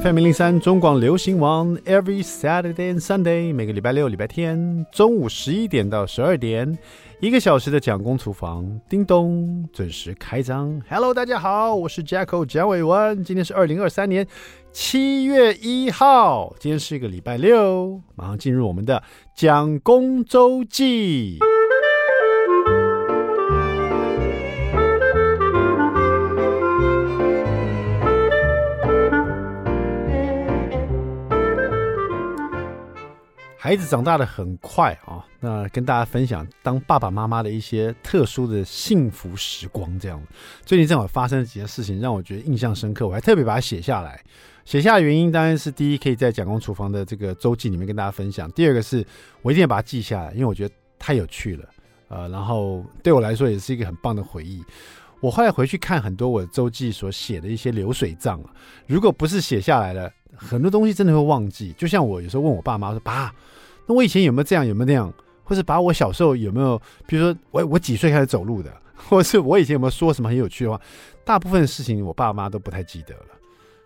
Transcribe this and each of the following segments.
FM 零零三中广流行王，Every Saturday and Sunday，每个礼拜六、礼拜天中午十一点到十二点，一个小时的蒋公厨房，叮咚准时开张。Hello，大家好，我是 Jacko 蒋伟文，今天是二零二三年七月一号，今天是一个礼拜六，马上进入我们的蒋公周记。孩子长大的很快啊，那跟大家分享当爸爸妈妈的一些特殊的幸福时光。这样，最近正好发生了几件事情，让我觉得印象深刻，我还特别把它写下来。写下的原因当然是第一，可以在蒋公厨房的这个周记里面跟大家分享；第二个是我一定要把它记下来，因为我觉得太有趣了。呃，然后对我来说也是一个很棒的回忆。我后来回去看很多我周记所写的一些流水账啊，如果不是写下来的，很多东西真的会忘记。就像我有时候问我爸妈说：“爸。”那我以前有没有这样？有没有那样？或是把我小时候有没有？比如说我我几岁开始走路的？或是我以前有没有说什么很有趣的话？大部分的事情我爸妈都不太记得了。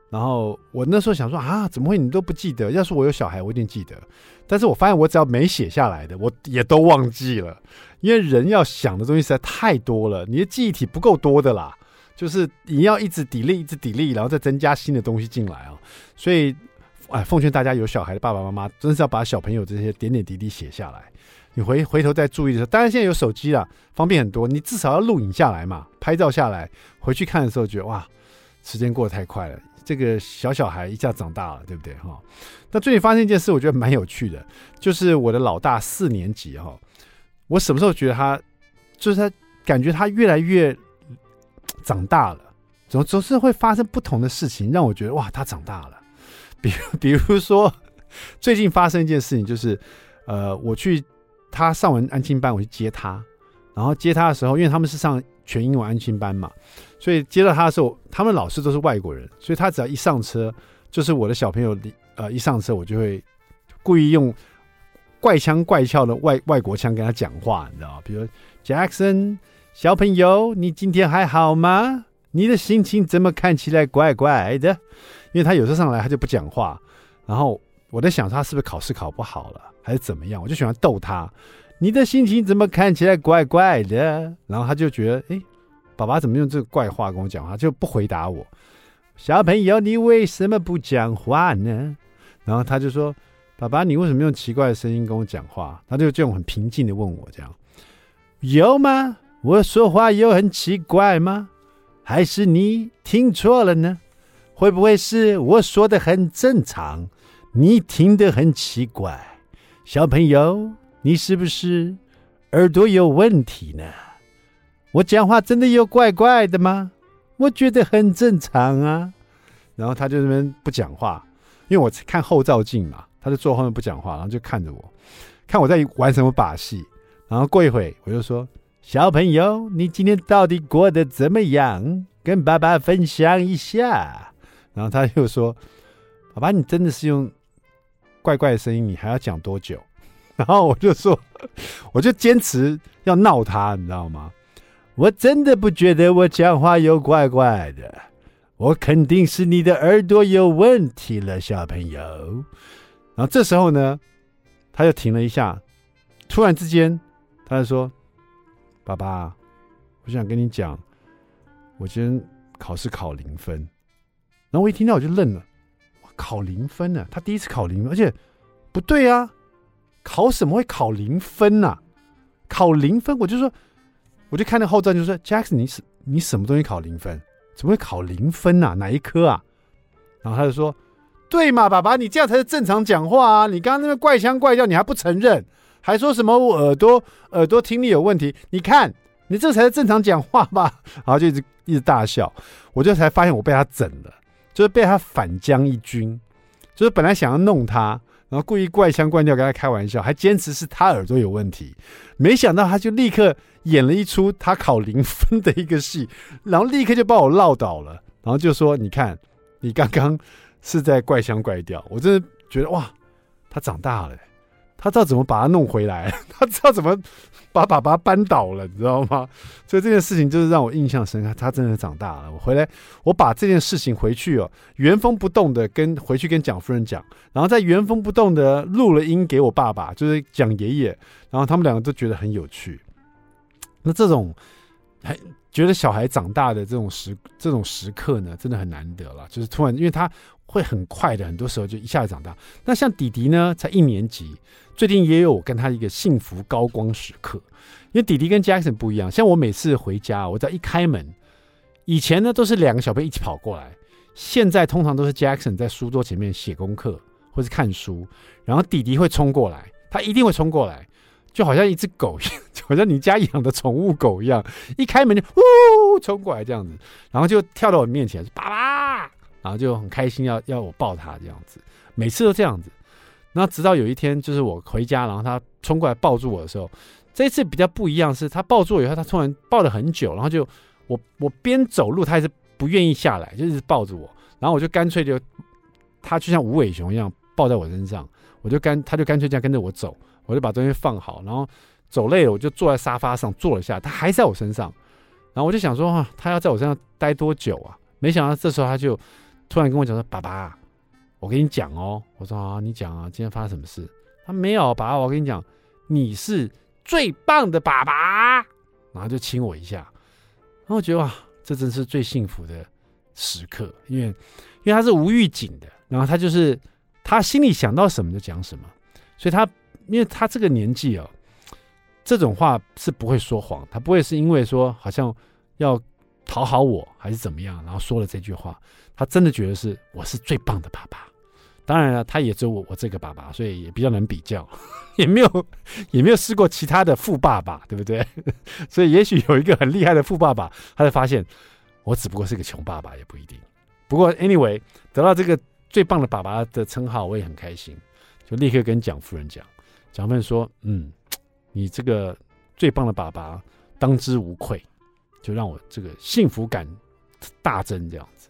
然后我那时候想说啊，怎么会你都不记得？要是我有小孩，我一定记得。但是我发现我只要没写下来的，我也都忘记了。因为人要想的东西实在太多了，你的记忆体不够多的啦。就是你要一直 delete，一直 delete，然后再增加新的东西进来啊。所以。哎，奉劝大家有小孩的爸爸妈妈，真是要把小朋友这些点点滴滴写下来。你回回头再注意的时候，当然现在有手机了，方便很多。你至少要录影下来嘛，拍照下来，回去看的时候觉得哇，时间过得太快了。这个小小孩一下长大了，对不对哈？那最近发生一件事，我觉得蛮有趣的，就是我的老大四年级哈，我什么时候觉得他，就是他感觉他越来越长大了，总总是会发生不同的事情，让我觉得哇，他长大了。比如，比如说，最近发生一件事情，就是，呃，我去他上完安亲班，我去接他，然后接他的时候，因为他们是上全英文安亲班嘛，所以接到他的时候，他们老师都是外国人，所以他只要一上车，就是我的小朋友，呃，一上车，我就会故意用怪腔怪俏的外外国腔跟他讲话，你知道？比如 Jackson 小朋友，你今天还好吗？你的心情怎么看起来怪怪的？因为他有时候上来他就不讲话，然后我在想他是不是考试考不好了，还是怎么样？我就喜欢逗他。你的心情怎么看起来怪怪的？然后他就觉得，哎，爸爸怎么用这个怪话跟我讲话？就不回答我。小朋友，你为什么不讲话呢？然后他就说，爸爸，你为什么用奇怪的声音跟我讲话？他就这种很平静的问我这样，有吗？我说话有很奇怪吗？还是你听错了呢？会不会是我说的很正常，你听得很奇怪？小朋友，你是不是耳朵有问题呢？我讲话真的有怪怪的吗？我觉得很正常啊。然后他就那边不讲话，因为我看后照镜嘛，他就坐后面不讲话，然后就看着我，看我在玩什么把戏。然后过一会，我就说。小朋友，你今天到底过得怎么样？跟爸爸分享一下。然后他又说：“爸爸，你真的是用怪怪的声音，你还要讲多久？” 然后我就说：“ 我就坚持要闹他，你知道吗？我真的不觉得我讲话有怪怪的，我肯定是你的耳朵有问题了，小朋友。”然后这时候呢，他又停了一下，突然之间，他就说。爸爸，我想跟你讲，我今天考试考零分。然后我一听到我就愣了，我考零分呢？他第一次考零分，而且不对啊，考什么会考零分啊？考零分，我就说，我就看那后站就说，Jackson，你什你什么东西考零分？怎么会考零分啊？哪一科啊？然后他就说，对嘛，爸爸，你这样才是正常讲话啊！你刚刚那边怪腔怪调，你还不承认？还说什么我耳朵耳朵听力有问题？你看，你这才是正常讲话吧？然后就一直一直大笑，我就才发现我被他整了，就是被他反将一军，就是本来想要弄他，然后故意怪腔怪调跟他开玩笑，还坚持是他耳朵有问题，没想到他就立刻演了一出他考零分的一个戏，然后立刻就把我唠倒了，然后就说：“你看，你刚刚是在怪腔怪调。”我真的觉得哇，他长大了。他知道怎么把他弄回来，他知道怎么把爸爸扳倒了，你知道吗？所以这件事情就是让我印象深刻。他真的长大了。我回来，我把这件事情回去哦，原封不动的跟回去跟蒋夫人讲，然后再原封不动的录了音给我爸爸，就是讲爷爷，然后他们两个都觉得很有趣。那这种还觉得小孩长大的这种时这种时刻呢，真的很难得了。就是突然，因为他。会很快的，很多时候就一下子长大。那像弟弟呢，才一年级，最近也有我跟他一个幸福高光时刻。因为弟弟跟 Jackson 不一样，像我每次回家，我只要一开门，以前呢都是两个小朋友一起跑过来，现在通常都是 Jackson 在书桌前面写功课或是看书，然后弟弟会冲过来，他一定会冲过来，就好像一只狗，就好像你家养的宠物狗一样，一开门就呜冲过来这样子，然后就跳到我面前，爸爸。然后就很开心要，要我抱他这样子，每次都这样子。然后直到有一天，就是我回家，然后他冲过来抱住我的时候，这一次比较不一样，是他抱住我以后，他突然抱了很久，然后就我我边走路，他还是不愿意下来，就一直抱着我。然后我就干脆就，他就像无尾熊一样抱在我身上，我就干他就干脆这样跟着我走，我就把东西放好，然后走累了，我就坐在沙发上坐了下，他还在我身上。然后我就想说，啊，他要在我身上待多久啊？没想到这时候他就。突然跟我讲说：“爸爸，我跟你讲哦。”我说：“啊，你讲啊，今天发生什么事？”他没有，爸爸，我跟你讲，你是最棒的爸爸。然后就亲我一下，然后我觉得哇，这真是最幸福的时刻，因为因为他是无预警的，然后他就是他心里想到什么就讲什么，所以他因为他这个年纪哦，这种话是不会说谎，他不会是因为说好像要。讨好我还是怎么样？然后说了这句话，他真的觉得是我是最棒的爸爸。当然了，他也只有我我这个爸爸，所以也比较难比较，也没有 也没有试过其他的富爸爸，对不对？所以也许有一个很厉害的富爸爸，他就发现我只不过是个穷爸爸，也不一定。不过 anyway，得到这个最棒的爸爸的称号，我也很开心，就立刻跟蒋夫人讲。蒋夫人说：“嗯，你这个最棒的爸爸，当之无愧。”就让我这个幸福感大增，这样子。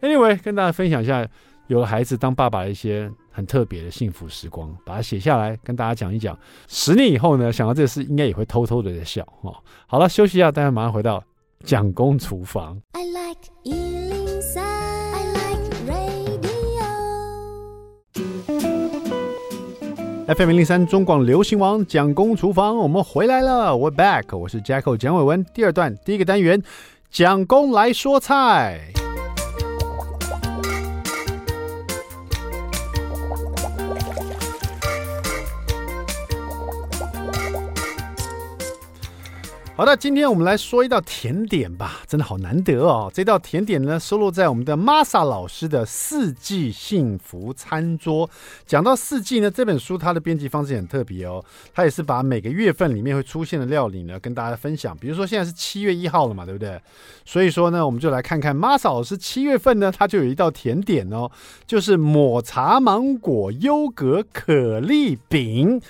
Anyway，跟大家分享一下有了孩子当爸爸的一些很特别的幸福时光，把它写下来跟大家讲一讲。十年以后呢，想到这事，应该也会偷偷的在笑哦。好了，休息一下，大家马上回到蒋公厨房。I like FM 零零三中广流行王蒋公厨房，我们回来了，We're back，我是 Jacko 蒋伟文。第二段第一个单元，蒋公来说菜。好的，今天我们来说一道甜点吧，真的好难得哦。这道甜点呢，收录在我们的 Masa 老师的《四季幸福餐桌》。讲到四季呢，这本书它的编辑方式很特别哦，它也是把每个月份里面会出现的料理呢，跟大家分享。比如说现在是七月一号了嘛，对不对？所以说呢，我们就来看看 Masa 老师七月份呢，它就有一道甜点哦，就是抹茶芒果优格可丽饼。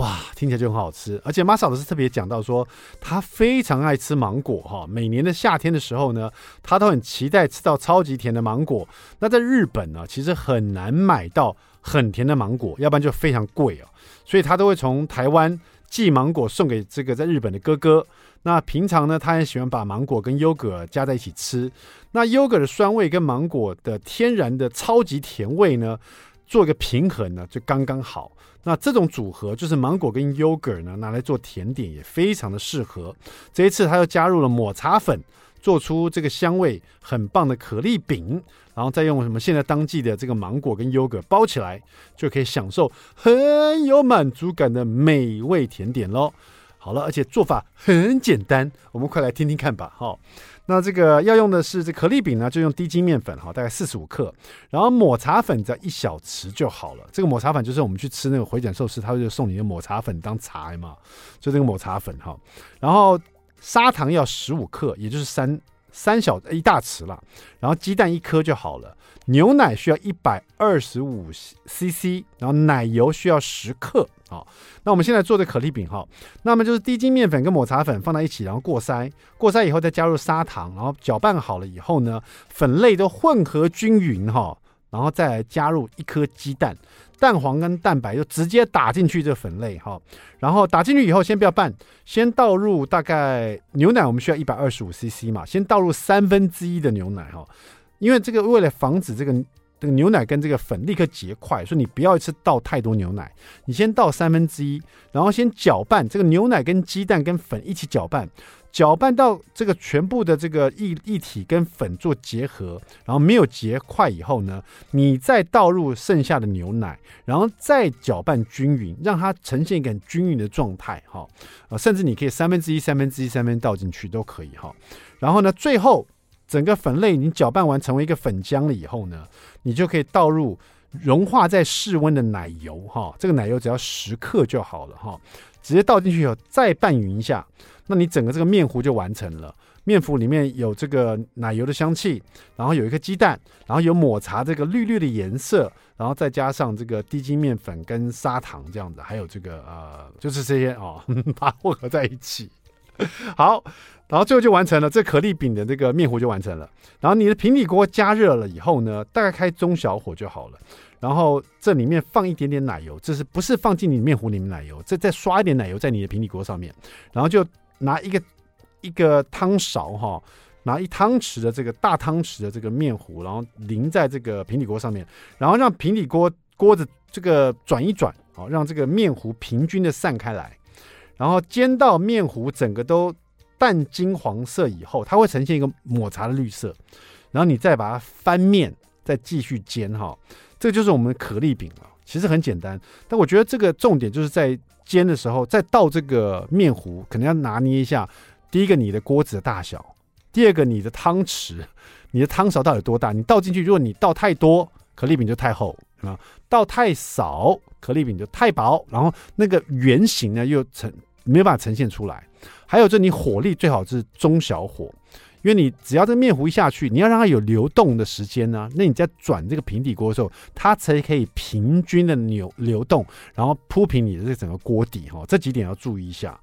哇，听起来就很好吃，而且马嫂老师特别讲到说，他非常爱吃芒果哈。每年的夏天的时候呢，他都很期待吃到超级甜的芒果。那在日本呢，其实很难买到很甜的芒果，要不然就非常贵哦。所以他都会从台湾寄芒果送给这个在日本的哥哥。那平常呢，他很喜欢把芒果跟优格加在一起吃。那优格的酸味跟芒果的天然的超级甜味呢，做一个平衡呢，就刚刚好。那这种组合就是芒果跟优格呢，拿来做甜点也非常的适合。这一次他又加入了抹茶粉，做出这个香味很棒的可丽饼，然后再用什么现在当季的这个芒果跟 yogurt 包起来，就可以享受很有满足感的美味甜点喽。好了，而且做法很简单，我们快来听听看吧，哈。那这个要用的是这可丽饼呢，就用低筋面粉哈，大概四十五克，然后抹茶粉只要一小匙就好了。这个抹茶粉就是我们去吃那个回转寿司，他就送你的抹茶粉当茶嘛，就这个抹茶粉哈。然后砂糖要十五克，也就是三三小一大匙了。然后鸡蛋一颗就好了。牛奶需要一百二十五 CC，然后奶油需要十克。好，那我们现在做的可丽饼哈，那么就是低筋面粉跟抹茶粉放在一起，然后过筛，过筛以后再加入砂糖，然后搅拌好了以后呢，粉类都混合均匀哈，然后再加入一颗鸡蛋，蛋黄跟蛋白就直接打进去这粉类哈，然后打进去以后先不要拌，先倒入大概牛奶，我们需要一百二十五 CC 嘛，先倒入三分之一的牛奶哈，因为这个为了防止这个这个牛奶跟这个粉立刻结块，所以你不要一次倒太多牛奶，你先倒三分之一，然后先搅拌这个牛奶跟鸡蛋跟粉一起搅拌。搅拌到这个全部的这个液液体跟粉做结合，然后没有结块以后呢，你再倒入剩下的牛奶，然后再搅拌均匀，让它呈现一个很均匀的状态，哈，啊，甚至你可以三分之一、三分之一、三分倒进去都可以，哈。然后呢，最后整个粉类你搅拌完成为一个粉浆了以后呢，你就可以倒入融化在室温的奶油，哈，这个奶油只要十克就好了，哈，直接倒进去以后再拌匀一下。那你整个这个面糊就完成了，面糊里面有这个奶油的香气，然后有一颗鸡蛋，然后有抹茶这个绿绿的颜色，然后再加上这个低筋面粉跟砂糖这样子，还有这个呃，就是这些哦，把它混合在一起。好，然后最后就完成了，这可丽饼的这个面糊就完成了。然后你的平底锅加热了以后呢，大概开中小火就好了。然后这里面放一点点奶油，这是不是放进你面糊里面奶油？这再刷一点奶油在你的平底锅上面，然后就。拿一个一个汤勺哈，拿一汤匙的这个大汤匙的这个面糊，然后淋在这个平底锅上面，然后让平底锅锅子这个转一转，好，让这个面糊平均的散开来，然后煎到面糊整个都淡金黄色以后，它会呈现一个抹茶的绿色，然后你再把它翻面，再继续煎哈，这就是我们的可丽饼了。其实很简单，但我觉得这个重点就是在。煎的时候，再倒这个面糊，可能要拿捏一下。第一个，你的锅子的大小；第二个，你的汤匙，你的汤勺到底有多大？你倒进去，如果你倒太多，可丽饼就太厚啊；倒太少，可丽饼就太薄。然后那个圆形呢，又呈没办法呈现出来。还有，就你火力最好是中小火。因为你只要这面糊一下去，你要让它有流动的时间呢、那你在转这个平底锅的时候，它才可以平均的流流动，然后铺平你的这整个锅底哈。这几点要注意一下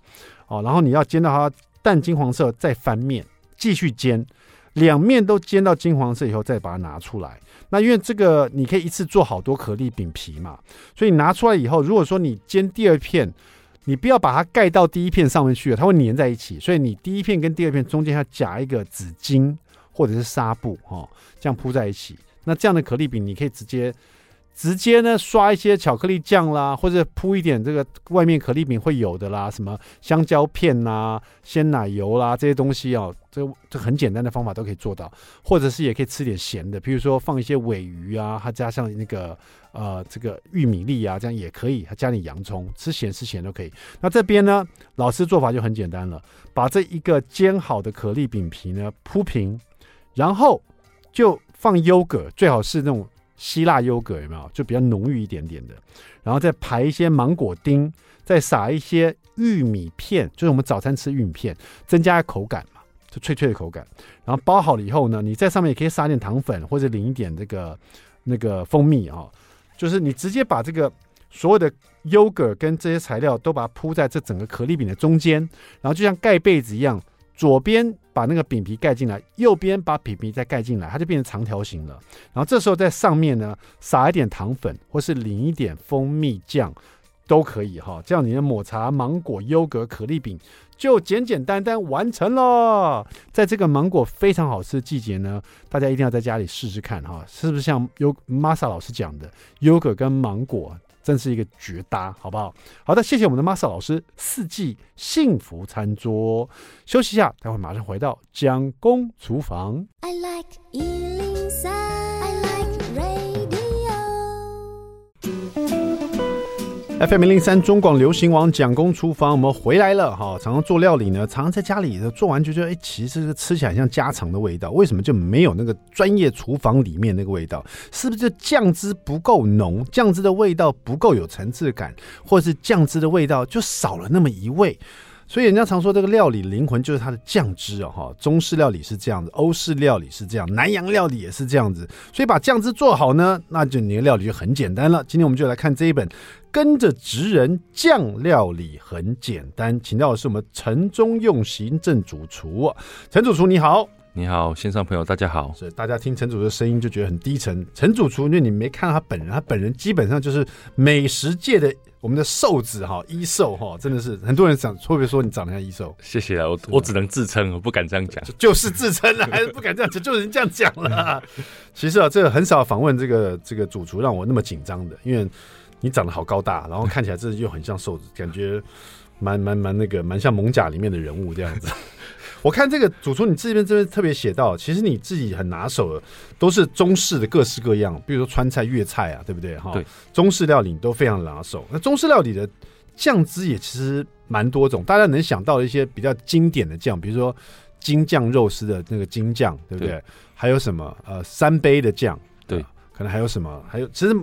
哦。然后你要煎到它淡金黄色，再翻面继续煎，两面都煎到金黄色以后，再把它拿出来。那因为这个你可以一次做好多可丽饼皮嘛，所以拿出来以后，如果说你煎第二片。你不要把它盖到第一片上面去了，它会粘在一起。所以你第一片跟第二片中间要夹一个纸巾或者是纱布，哈，这样铺在一起。那这样的可丽饼，你可以直接直接呢刷一些巧克力酱啦，或者铺一点这个外面可丽饼会有的啦，什么香蕉片啦、鲜奶油啦这些东西哦，这这很简单的方法都可以做到。或者是也可以吃点咸的，比如说放一些尾鱼啊，它加上那个。呃，这个玉米粒啊，这样也可以，还加点洋葱，吃咸吃咸都可以。那这边呢，老师做法就很简单了，把这一个煎好的可丽饼皮呢铺平，然后就放优格，最好是那种希腊优格，有没有？就比较浓郁一点点的。然后再排一些芒果丁，再撒一些玉米片，就是我们早餐吃玉米片，增加口感嘛，就脆脆的口感。然后包好了以后呢，你在上面也可以撒点糖粉，或者淋一点这个那个蜂蜜啊。就是你直接把这个所有的优格跟这些材料都把它铺在这整个可丽饼的中间，然后就像盖被子一样，左边把那个饼皮盖进来，右边把饼皮再盖进来，它就变成长条形了。然后这时候在上面呢撒一点糖粉，或是淋一点蜂蜜酱都可以哈。这样你的抹茶芒果优格可丽饼就简简单单完成了。在这个芒果非常好吃的季节呢，大家一定要在家里试试看哈，是不是像优玛莎老师讲的，优格跟芒果真是一个绝搭，好不好？好的，谢谢我们的玛莎老师，四季幸福餐桌。休息一下，待会马上回到蒋公厨房。I like FM 零零三中广流行网蒋公厨房，我们回来了哈。常常做料理呢，常常在家里做完就觉得，哎，其实是吃起来像家常的味道。为什么就没有那个专业厨房里面那个味道？是不是就酱汁不够浓，酱汁的味道不够有层次感，或者是酱汁的味道就少了那么一味？所以人家常说这个料理灵魂就是它的酱汁哦，哈，中式料理是这样子，欧式料理是这样，南洋料理也是这样子。所以把酱汁做好呢，那就你的料理就很简单了。今天我们就来看这一本《跟着职人酱料理很简单》，请到的是我们陈宗用行政主厨，陈主厨你好。你好，线上朋友，大家好。是大家听陈主厨的声音就觉得很低沉。陈主厨，因为你没看到他本人，他本人基本上就是美食界的我们的瘦子哈，一瘦哈，真的是很多人讲，会不会说你长得像一瘦？谢谢啊，我我只能自称，我不敢这样讲，就，是自称了，还是不敢这样讲，就是这样讲了。其实啊，这个很少访问这个这个主厨让我那么紧张的，因为你长得好高大，然后看起来这又很像瘦子，感觉蛮蛮蛮那个蛮像艋舺里面的人物这样子。我看这个主厨，你这边这边特别写到，其实你自己很拿手的都是中式的各式各样，比如说川菜、粤菜啊，对不对？哈，对，中式料理你都非常拿手。那中式料理的酱汁也其实蛮多种，大家能想到的一些比较经典的酱，比如说京酱肉丝的那个京酱，对不对？对，还有什么呃三杯的酱，对，可能还有什么？还有其实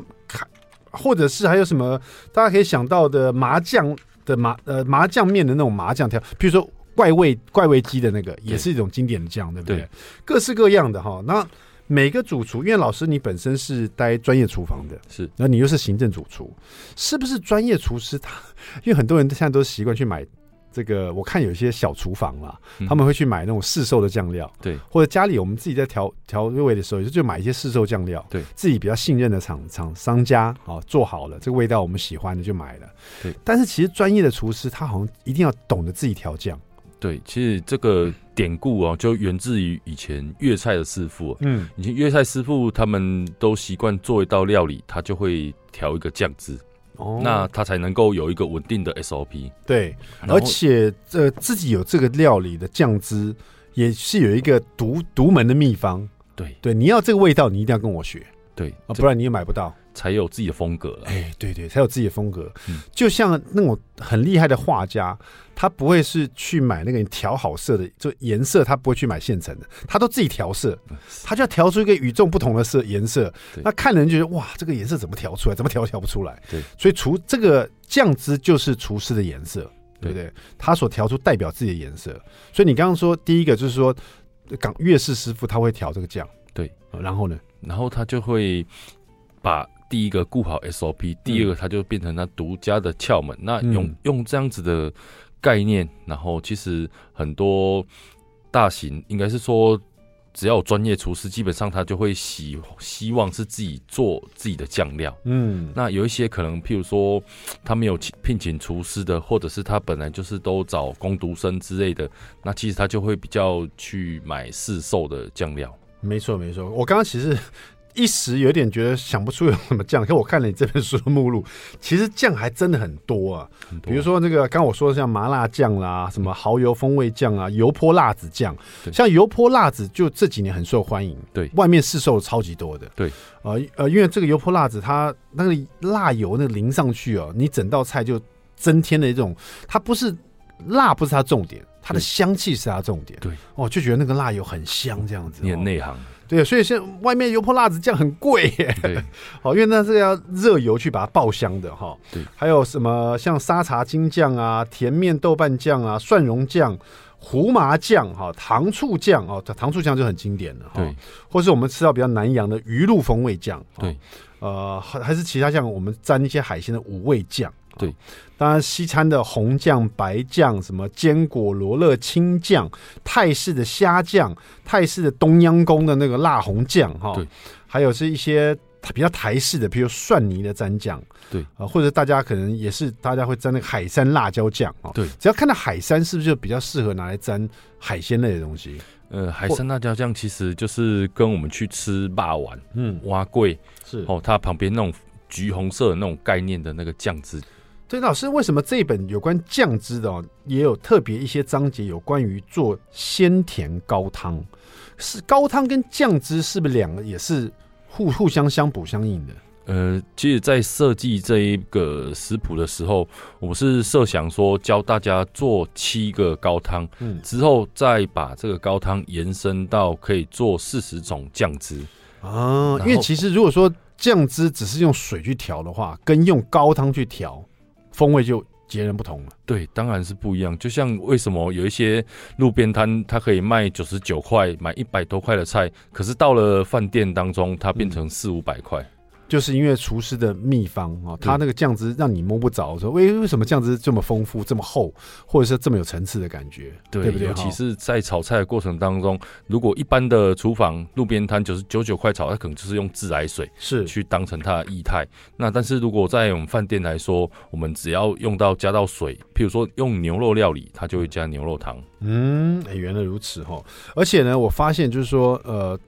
或者是还有什么？大家可以想到的麻酱的麻呃麻酱面的那种麻酱条，比如说。怪味怪味鸡的那个也是一种经典的酱，对不对？对，各式各样的哈。那每个主厨，因为老师你本身是待专业厨房的，是，那你又是行政主厨，是不是专业厨师？他 因为很多人现在都习惯去买这个，我看有一些小厨房啦，嗯、他们会去买那种市售的酱料，对，或者家里我们自己在调调味的时候，也就买一些市售酱料，对，自己比较信任的厂厂商家啊，做好了这个味道我们喜欢的就买了，对。但是其实专业的厨师他好像一定要懂得自己调酱。对，其实这个典故啊，就源自于以前粤菜的师傅。嗯，以前粤菜师傅他们都习惯做一道料理，他就会调一个酱汁，哦，那他才能够有一个稳定的 SOP。对，而且呃自己有这个料理的酱汁，也是有一个独独门的秘方。对对，你要这个味道，你一定要跟我学。对，不然你也买不到。才有自己的风格，哎，对对，才有自己的风格。嗯，就像那种很厉害的画家，他不会是去买那个调好色的，就颜色他不会去买现成的，他都自己调色，他就要调出一个与众不同的色颜色。那看人觉得哇，这个颜色怎么调出来？怎么调调不出来？对，所以厨这个酱汁就是厨师的颜色，对不对？他所调出代表自己的颜色。所以你刚刚说第一个就是说，港粤式师傅他会调这个酱，对，然后呢，然后他就会把。第一个顾好 SOP，第二个它就变成它独家的窍门。嗯、那用用这样子的概念，然后其实很多大型应该是说，只要有专业厨师，基本上他就会希希望是自己做自己的酱料。嗯，那有一些可能，譬如说他没有聘请厨师的，或者是他本来就是都找工读生之类的，那其实他就会比较去买市售的酱料。没错，没错。我刚刚其实。一时有点觉得想不出有什么酱，可我看了你这本书的目录，其实酱还真的很多啊。多比如说那个刚刚我说的像麻辣酱啦，什么蚝油风味酱啊，油泼辣子酱，像油泼辣子就这几年很受欢迎。对，外面市售超级多的。对，呃呃，因为这个油泼辣子它那个辣油那淋上去哦，你整道菜就增添了一种，它不是辣，不是它重点，它的香气是它重点。对，哦，就觉得那个辣油很香这样子。你很内行。对，所以现在外面油泼辣子酱很贵耶。对，好，因为那是要热油去把它爆香的哈。对，还有什么像沙茶金酱啊、甜面豆瓣酱啊、蒜蓉酱、胡麻酱哈、糖醋酱哦，糖醋酱就很经典了哈。对，或是我们吃到比较南洋的鱼露风味酱。对，呃，还是其他像我们沾一些海鲜的五味酱。对，当然西餐的红酱、白酱，什么坚果罗勒青酱，泰式的虾酱，泰式的东央宫的那个辣红酱，哈，对，还有是一些比较台式的，比如蒜泥的蘸酱，对。啊，或者大家可能也是大家会蘸那个海山辣椒酱，啊，对，只要看到海山，是不是就比较适合拿来蘸海鲜类的东西？呃，海山辣椒酱其实就是跟我们去吃霸丸，嗯，碗粿是。哦，它旁边那种橘红色的那种概念的那个酱汁。所以老师，为什么这一本有关酱汁的哦，也有特别一些章节有关于做鲜甜高汤？是高汤跟酱汁是不是两个也是互互相相补相应的？呃，其实，在设计这一个食谱的时候，我们是设想说教大家做七个高汤，嗯，之后再把这个高汤延伸到可以做四十种酱汁啊。因为其实如果说酱汁只是用水去调的话，跟用高汤去调。风味就截然不同了。对，当然是不一样。就像为什么有一些路边摊，它可以卖九十九块买一百多块的菜，可是到了饭店当中，它变成四五百块。就是因为厨师的秘方啊，他那个酱汁让你摸不着，说为为什么酱汁这么丰富、这么厚，或者是这么有层次的感觉，对，对不对？尤其是在炒菜的过程当中，如果一般的厨房路边摊九十九九块炒，它可能就是用自来水是去当成它的液态。那但是如果在我们饭店来说，我们只要用到加到水，譬如说用牛肉料理，它就会加牛肉汤。嗯，哎，原来如此哈。而且呢，我发现就是说，呃，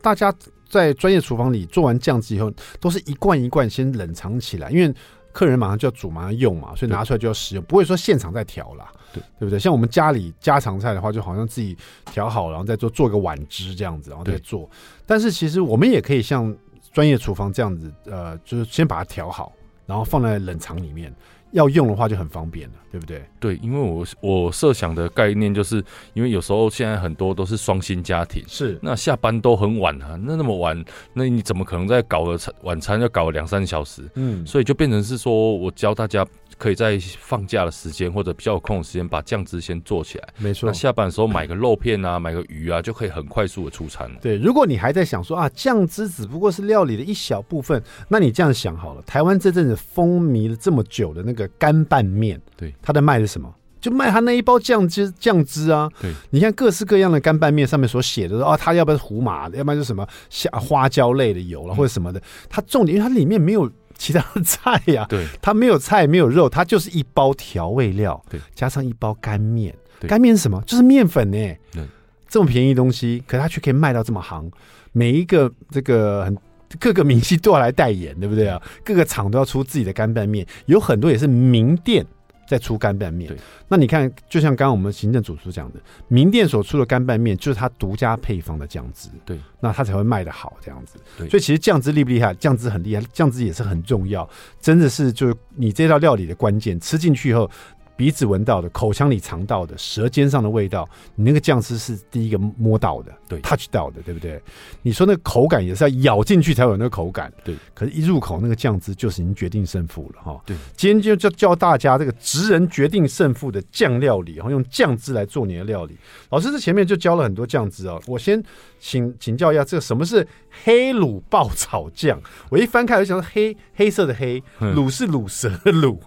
大家。在专业厨房里做完酱汁以后，都是一罐一罐先冷藏起来，因为客人马上就要煮，马上用嘛，所以拿出来就要使用，不会说现场再调啦，对对不对？像我们家里家常菜的话，就好像自己调好，然后再做做个碗汁这样子，然后再做。但是其实我们也可以像专业厨房这样子，呃，就是先把它调好，然后放在冷藏里面。要用的话就很方便了，对不对？对，因为我我设想的概念就是，因为有时候现在很多都是双薪家庭，是那下班都很晚啊，那那么晚，那你怎么可能在搞个餐晚餐要搞两三小时？嗯，所以就变成是说我教大家。可以在放假的时间或者比较有空的时间，把酱汁先做起来。没错，那下班的时候买个肉片啊，买个鱼啊，就可以很快速的出餐了。对，如果你还在想说啊，酱汁只不过是料理的一小部分，那你这样想好了，台湾这阵子风靡了这么久的那个干拌面，对，他在卖的什么？就卖他那一包酱汁，酱汁啊。对，你看各式各样的干拌面上面所写的说啊，它要不然是胡麻的，要不然就是什么虾花椒类的油了，或者什么的。它重点，因为它里面没有。其他的菜呀、啊，对，它没有菜，没有肉，它就是一包调味料，对，加上一包干面，干面是什么？就是面粉呢，对，这么便宜的东西，可它却可以卖到这么行，每一个这个很各个明星都要来代言，对不对啊？各个厂都要出自己的干拌面，有很多也是名店。在出干拌面，那你看，就像刚刚我们行政主厨讲的，名店所出的干拌面就是它独家配方的酱汁，对，那它才会卖得好这样子。所以其实酱汁厉不厉害？酱汁很厉害，酱汁也是很重要，真的是就是你这道料理的关键。吃进去以后。鼻子闻到的，口腔里尝到的，舌尖上的味道，你那个酱汁是第一个摸到的，对，touch 到的，对不对？你说那个口感也是要咬进去才有那个口感，对。可是，一入口那个酱汁就是已经决定胜负了，哈。对。今天就教教大家这个直人决定胜负的酱料理，然后用酱汁来做你的料理。老师这前面就教了很多酱汁啊，我先请请教一下，这个什么是黑卤爆炒酱？我一翻开我就想说黑黑色的黑，卤是卤蛇的卤，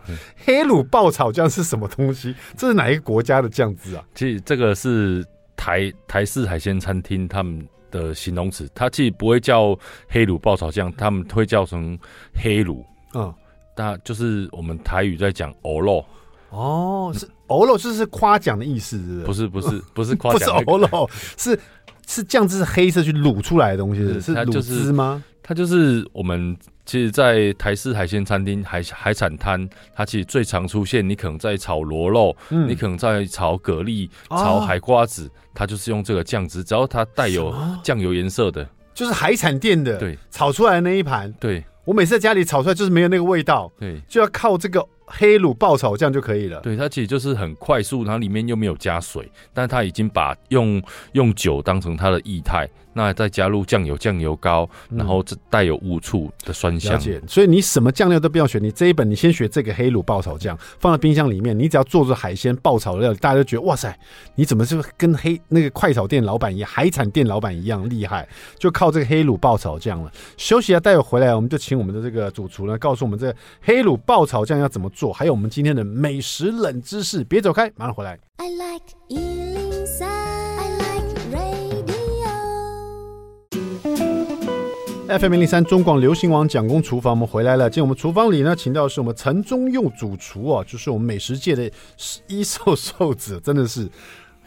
黑卤爆炒酱是什么？什么东西？这是哪一个国家的酱汁啊？其实这个是台台式海鲜餐厅他们的形容词，它其实不会叫黑卤爆炒酱，他们会叫成黑卤。嗯，那就是我们台语在讲欧肉。哦，是欧肉，就是夸奖的意思，是不是？不是，不是，不是夸奖，不是欧肉，是是酱汁是黑色去卤出来的东西，是是卤汁吗？它就是我们。其实，在台式海鲜餐厅、海海产摊，它其实最常出现。你可能在炒螺肉，嗯、你可能在炒蛤蜊、炒海瓜子，哦、它就是用这个酱汁，只要它带有酱油颜色的，就是海产店的。对，炒出来的那一盘。对，我每次在家里炒出来就是没有那个味道。对，就要靠这个黑卤爆炒酱就可以了。对，它其实就是很快速，然后里面又没有加水，但它已经把用用酒当成它的液态。那再加入酱油、酱油膏，然后这带有五醋的酸香。了解。所以你什么酱料都不要选，你这一本你先学这个黑卤爆炒酱，放在冰箱里面。你只要做出海鲜爆炒的料理，大家都觉得哇塞，你怎么是跟黑那个快炒店老板一样，海产店老板一样厉害？就靠这个黑卤爆炒酱了。休息啊，待会回来我们就请我们的这个主厨呢，告诉我们这个黑卤爆炒酱要怎么做，还有我们今天的美食冷知识。别走开，马上回来。I like FM 零零三中广流行网蒋公厨房，我们回来了。今天我们厨房里呢，请到的是我们陈中佑主厨啊，就是我们美食界的一瘦瘦子，真的是。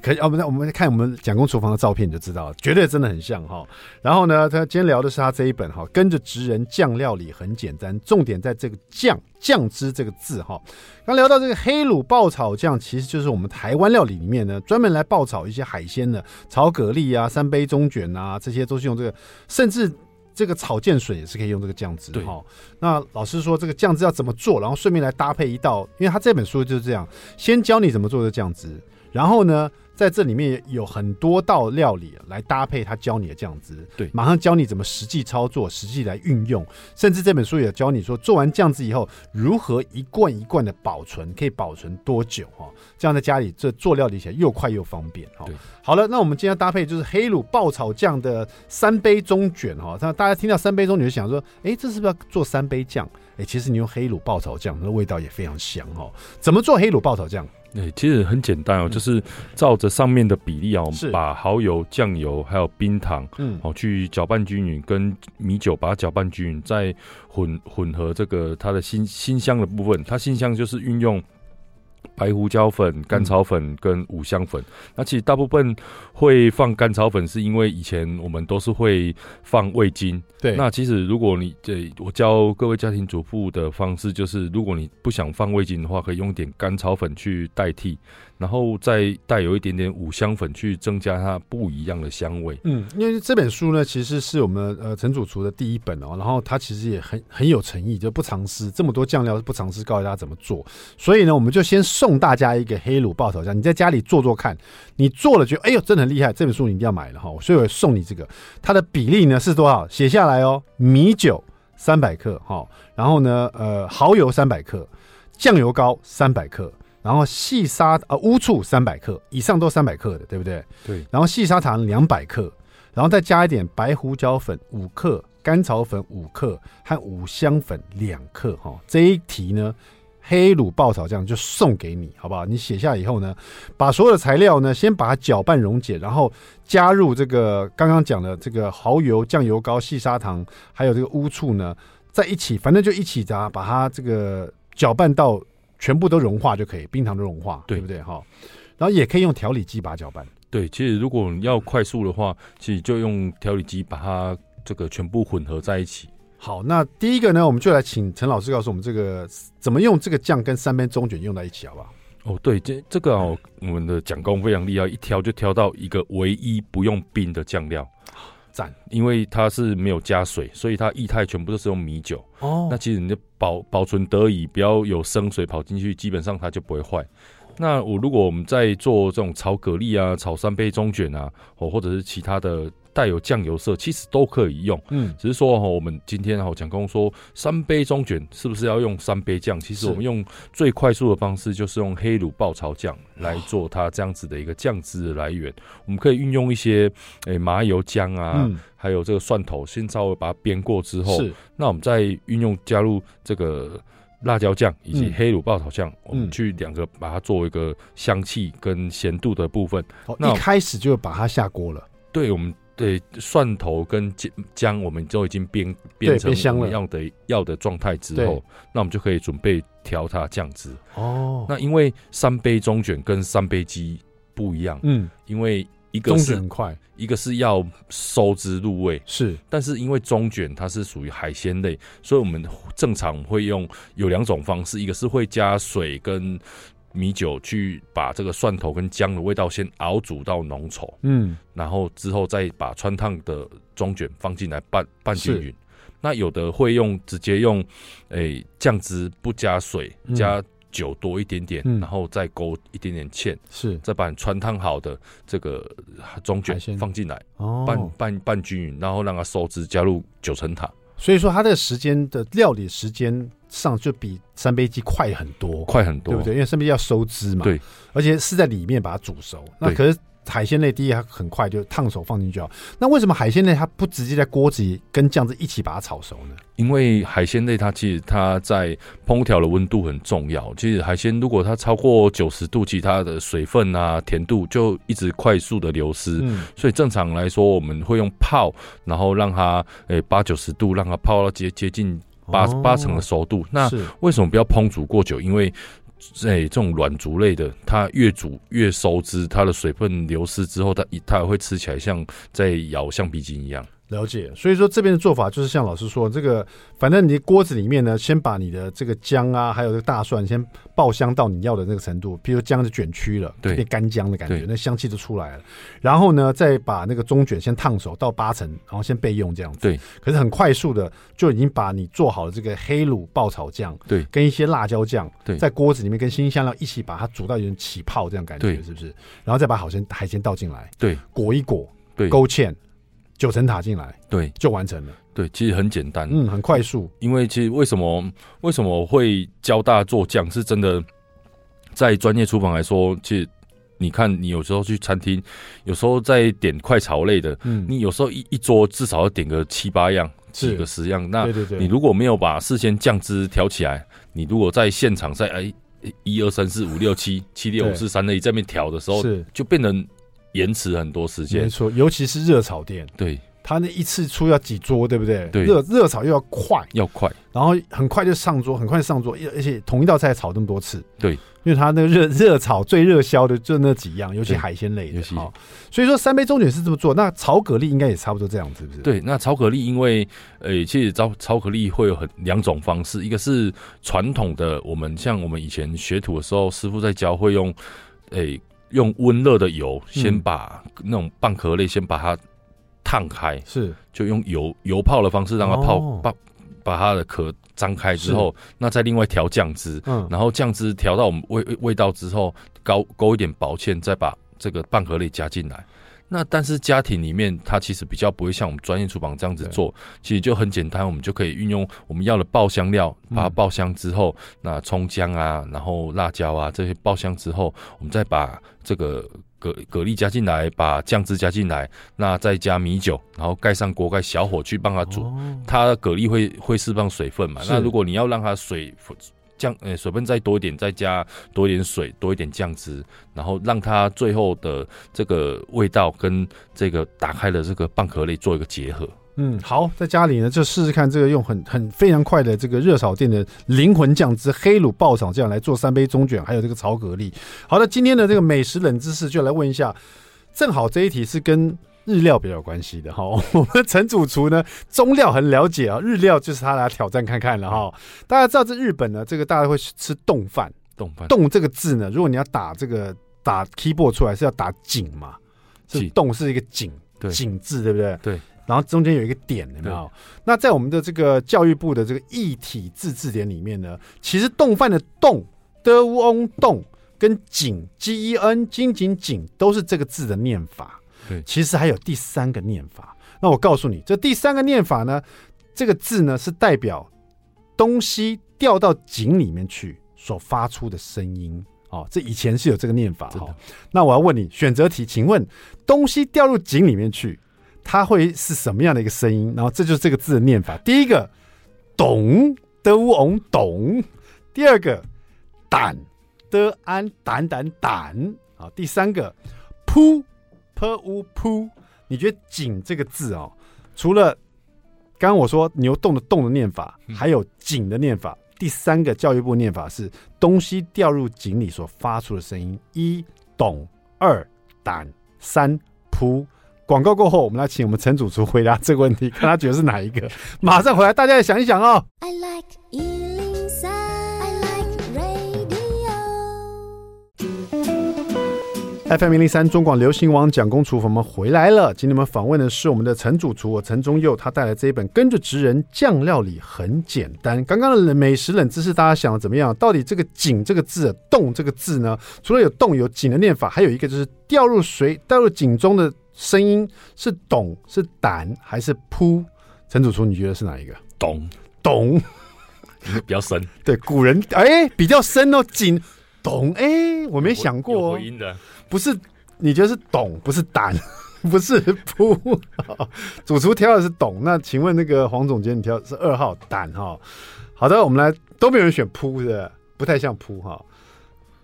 可以，我们我们看我们蒋公厨房的照片，你就知道了，绝对真的很像哈。然后呢，他今天聊的是他这一本哈，跟着职人酱料理很简单，重点在这个酱酱汁这个字哈。刚聊到这个黑卤爆炒酱，其实就是我们台湾料理里面呢，专门来爆炒一些海鲜的，炒蛤蜊啊、三杯中卷啊，这些都是用这个，甚至。这个炒剑笋也是可以用这个酱汁，哈。那老师说这个酱汁要怎么做，然后顺便来搭配一道，因为他这本书就是这样，先教你怎么做这酱汁，然后呢在这里面有很多道料理来搭配他教你的酱汁，对，马上教你怎么实际操作，实际来运用，甚至这本书也教你说，做完酱汁以后如何一罐一罐的保存，可以保存多久哈？这样在家里这做料理起来又快又方便哈。好了，那我们今天要搭配就是黑卤爆炒酱的三杯中卷哈。那大家听到三杯中卷就想说，哎、欸，这是不是要做三杯酱？哎、欸，其实你用黑卤爆炒酱，那味道也非常香哈。怎么做黑卤爆炒酱？对，其实很简单哦，就是照着上面的比例啊，我们把蚝油、酱油还有冰糖，嗯，哦去搅拌均匀，跟米酒把它搅拌均匀，再混混合这个它的辛辛香的部分。它辛香就是运用。白胡椒粉、甘草粉跟五香粉，嗯、那其实大部分会放甘草粉，是因为以前我们都是会放味精。对，那其实如果你这我教各位家庭主妇的方式，就是如果你不想放味精的话，可以用点甘草粉去代替。然后再带有一点点五香粉去增加它不一样的香味。嗯，因为这本书呢，其实是我们呃陈主厨的第一本哦，然后他其实也很很有诚意，就不藏私，这么多酱料是不藏私，告诉大家怎么做。所以呢，我们就先送大家一个黑卤爆炒酱，你在家里做做看，你做了觉得哎呦真的很厉害，这本书你一定要买了哈。所以我送你这个，它的比例呢是多少？写下来哦，米酒三百克哈，然后呢呃蚝油三百克，酱油膏三百克。然后细砂呃乌醋三百克以上都三百克的，对不对？对。然后细砂糖两百克，然后再加一点白胡椒粉五克、甘草粉五克和五香粉两克哈。这一题呢，黑卤爆炒酱就送给你，好不好？你写下以后呢，把所有的材料呢先把它搅拌溶解，然后加入这个刚刚讲的这个蚝油、酱油膏、细砂糖，还有这个乌醋呢，在一起，反正就一起炸，把它这个搅拌到。全部都融化就可以，冰糖都融化，对，对不对哈？然后也可以用调理机把它搅拌。对，其实如果你要快速的话，其实就用调理机把它这个全部混合在一起。好，那第一个呢，我们就来请陈老师告诉我们这个怎么用这个酱跟三杯中卷用在一起，好不好？哦，对，这这个哦，我们的蒋工非常厉害，一挑就挑到一个唯一不用冰的酱料。赞，因为它是没有加水，所以它液态全部都是用米酒。哦，那其实你就保保存得宜，不要有生水跑进去，基本上它就不会坏。那我如果我们在做这种炒蛤蜊啊、炒三杯中卷啊，哦，或者是其他的。带有酱油色，其实都可以用。嗯，只是说哈，我们今天哈讲工说三杯中卷是不是要用三杯酱？其实我们用最快速的方式，就是用黑卤爆炒酱来做它这样子的一个酱汁的来源。我们可以运用一些诶、欸、麻油姜啊，嗯、还有这个蒜头，先稍微把它煸过之后，是那我们再运用加入这个辣椒酱以及黑卤爆炒酱，嗯、我们去两个把它作为一个香气跟咸度的部分。一开始就把它下锅了。对，我们。对，蒜头跟姜姜，我们都已经煸煸成我们要的要的状态之后，那我们就可以准备调它酱汁。哦，那因为三杯中卷跟三杯鸡不一样，嗯，因为一个是很快，一个是要收汁入味，是，但是因为中卷它是属于海鲜类，所以我们正常会用有两种方式，一个是会加水跟。米酒去把这个蒜头跟姜的味道先熬煮到浓稠，嗯，然后之后再把汆烫的中卷放进来拌拌均匀。那有的会用直接用，诶、欸、酱汁不加水，加酒多一点点，嗯、然后再勾一点点芡，是再把穿烫好的这个中卷放进来，哦、拌拌拌均匀，然后让它收汁，加入九层塔。所以说它这个时间的料理时间上就比三杯鸡快很多，快很多，对不对？因为三杯鸡要收汁嘛，对，而且是在里面把它煮熟。那可是。海鲜类第一它很快就烫手放进去哦。那为什么海鲜类它不直接在锅子里跟酱汁一起把它炒熟呢？因为海鲜类它其实它在烹调的温度很重要。其实海鲜如果它超过九十度，其他的水分啊、甜度就一直快速的流失。嗯，所以正常来说我们会用泡，然后让它诶八九十度让它泡到接接近八八成的熟度。那为什么不要烹煮过久？因为哎，这种软竹类的，它越煮越收汁，它的水分流失之后，它它会吃起来像在咬橡皮筋一样。了解，所以说这边的做法就是像老师说，这个反正你锅子里面呢，先把你的这个姜啊，还有这个大蒜先爆香到你要的那个程度，比如姜就卷曲了，对，变干姜的感觉，那香气就出来了。然后呢，再把那个中卷先烫熟到八成，然后先备用这样子。对，可是很快速的就已经把你做好的这个黑卤爆炒酱，对，跟一些辣椒酱，对，在锅子里面跟新香料一起把它煮到有点起泡这样感觉，是不是？然后再把好鲜海鲜倒进来，对，裹一裹，对，勾芡。九层塔进来，对，就完成了。对，其实很简单，嗯，很快速。因为其实为什么为什么会教大家做酱，是真的在专业厨房来说，其实你看，你有时候去餐厅，有时候在点快炒类的，嗯，你有时候一一桌至少要点个七八样，几个十样。那你如果没有把事先酱汁调起来，你如果在现场在哎一二三四五六七七六五四三二一这边调的时候，是就变成。延迟很多时间，没错，尤其是热炒店，对，他那一次出要几桌，对不对？对，热热炒又要快，要快，然后很快就上桌，很快就上桌，而且同一道菜炒那么多次，对，因为他那个热热炒最热销的就那几样，尤其海鲜类的，好，所以说三杯中卷是这么做，那炒蛤蜊应该也差不多这样子，是不是？对，那炒蛤蜊因为，呃、欸，其实炒炒蛤蜊会有很两种方式，一个是传统的，我们像我们以前学徒的时候，师傅在教会用，诶、欸。用温热的油先把那种蚌壳类先把它烫开，是。就用油油泡的方式让它泡，把、哦、把它的壳张开之后，那再另外调酱汁，嗯，然后酱汁调到我们味味道之后，勾勾一点薄芡，再把这个蚌壳类加进来。那但是家庭里面，它其实比较不会像我们专业厨房这样子做，其实就很简单，我们就可以运用我们要的爆香料，把它爆香之后，嗯、那葱姜啊，然后辣椒啊这些爆香之后，我们再把这个蛤蛤蜊加进来，把酱汁加进来，那再加米酒，然后盖上锅盖，小火去帮它煮，哦、它蛤蜊会会释放水分嘛？那如果你要让它水。酱呃，水分再多一点，再加多一点水，多一点酱汁，然后让它最后的这个味道跟这个打开的这个蚌壳类做一个结合。嗯，好，在家里呢就试试看这个用很很非常快的这个热炒店的灵魂酱汁黑卤爆炒酱来做三杯中卷，还有这个炒蛤蜊。好的，今天的这个美食冷知识就来问一下，正好这一题是跟。日料比较有关系的哈，我们陈主厨呢中料很了解啊，日料就是他来挑战看看了哈。大家知道这日本呢，这个大家会吃冻饭，冻饭冻这个字呢，如果你要打这个打 keyboard 出来是要打井嘛，是丼是一个井井字对不对？对。然后中间有一个点，有没有？那在我们的这个教育部的这个异体字字典里面呢，其实冻饭的丼的乌翁冻跟井 g e n 金井井都是这个字的念法。对，其实还有第三个念法。那我告诉你，这第三个念法呢，这个字呢是代表东西掉到井里面去所发出的声音。哦，这以前是有这个念法。哈、哦，那我要问你选择题，请问东西掉入井里面去，它会是什么样的一个声音？然后这就是这个字的念法。第一个，懂的翁懂；第二个，胆的安胆胆胆。啊，第三个，噗。扑乌扑，你觉得“井”这个字哦，除了刚刚我说牛动的“动”的念法，还有“井”的念法。第三个教育部念法是东西掉入井里所发出的声音：一懂，二胆，三扑。广告过后，我们来请我们陈主厨回答这个问题，看他觉得是哪一个。马上回来，大家也想一想哦。I like FM 零零三中广流行网蒋公厨房，我们回来了。今天我们访问的是我们的陈主厨，我陈忠佑，他带来这一本《跟着职人酱料理很简单》。刚刚的美食冷知识，大家想的怎么样？到底这个“井”这个字，“丼”这个字呢？除了有“丼”有“井”的念法，还有一个就是掉入水、掉入井中的声音是“懂”是“胆”还是“扑”？陈主厨，你觉得是哪一个？“懂”懂，比较深。对，古人哎、欸、比较深哦，“井”懂哎、欸，我没想过哦。不是，你觉得是懂，不是胆，不是扑。主厨挑的是懂，那请问那个黄总监，你挑的是二号胆哈？好的，我们来都没有人选扑的，不太像扑哈。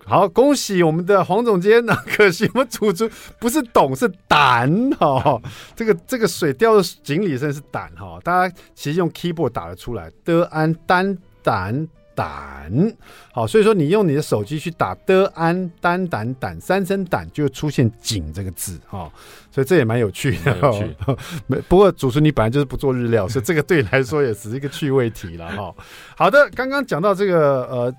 好，恭喜我们的黄总监，那 可惜我们主厨不是懂，是胆哈。这个这个水掉到井里，真的是胆哈。大家其实用 keyboard 打得出来，的安单胆胆。好，所以说你用你的手机去打的安单胆胆三声胆，就会出现井这个字哈。所以这也蛮有趣的。没，不过主厨你本来就是不做日料，所以这个对你来说也只是一个趣味题了哈。好的，刚刚讲到这个呃。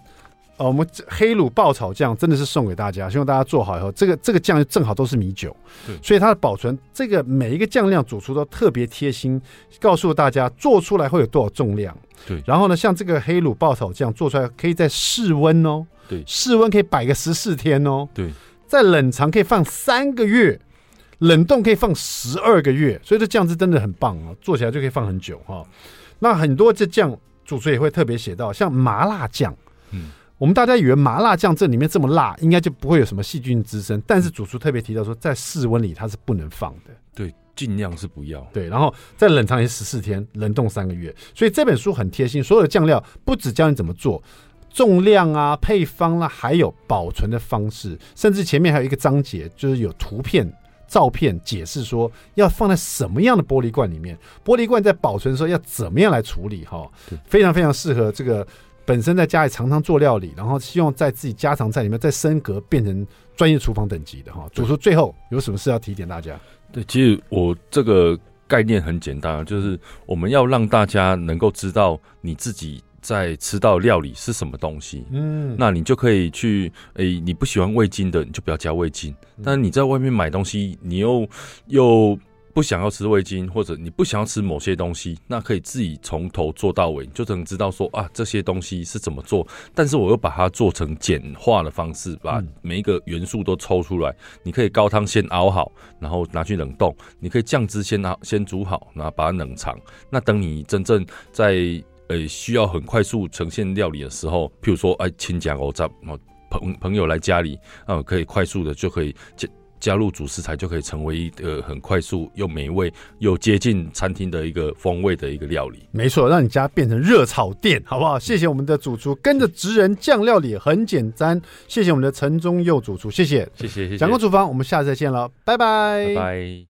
哦，我们黑鲁爆炒酱真的是送给大家，希望大家做好以后，这个这个酱正好都是米酒，对，所以它的保存，这个每一个酱料主厨都特别贴心，告诉大家做出来会有多少重量，对。然后呢，像这个黑鲁爆炒酱做出来可以在室温哦，对，室温可以摆个十四天哦，对，在冷藏可以放三个月，冷冻可以放十二个月，所以这酱汁真的很棒哦，做起来就可以放很久哈、哦。那很多这酱主厨也会特别写到，像麻辣酱，嗯。我们大家以为麻辣酱这里面这么辣，应该就不会有什么细菌滋生。但是主厨特别提到说，在室温里它是不能放的，对，尽量是不要。对，然后在冷藏也十四天，冷冻三个月。所以这本书很贴心，所有的酱料不只教你怎么做，重量啊、配方啦、啊，还有保存的方式，甚至前面还有一个章节，就是有图片、照片解释说要放在什么样的玻璃罐里面，玻璃罐在保存的时候要怎么样来处理哈，非常非常适合这个。本身在家里常常做料理，然后希望在自己家常菜里面再升格，变成专业厨房等级的哈。主厨最后有什么事要提点大家？对，其实我这个概念很简单，就是我们要让大家能够知道你自己在吃到料理是什么东西。嗯，那你就可以去，诶、欸，你不喜欢味精的，你就不要加味精。但是你在外面买东西，你又又。不想要吃味精，或者你不想要吃某些东西，那可以自己从头做到尾，你就能知道说啊，这些东西是怎么做。但是我又把它做成简化的方式，把每一个元素都抽出来。你可以高汤先熬好，然后拿去冷冻；你可以酱汁先拿先煮好，然后把它冷藏。那等你真正在呃需要很快速呈现料理的时候，譬如说哎，亲家我在朋朋友来家里啊，可以快速的就可以加入主食材就可以成为一个很快速又美味又接近餐厅的一个风味的一个料理。没错，让你家变成热炒店，好不好？谢谢我们的主厨，跟着职人酱料理很简单。谢谢我们的陈忠佑主厨，谢谢，谢谢，谢谢。蒋公厨房，我们下次再见了，拜拜，拜拜。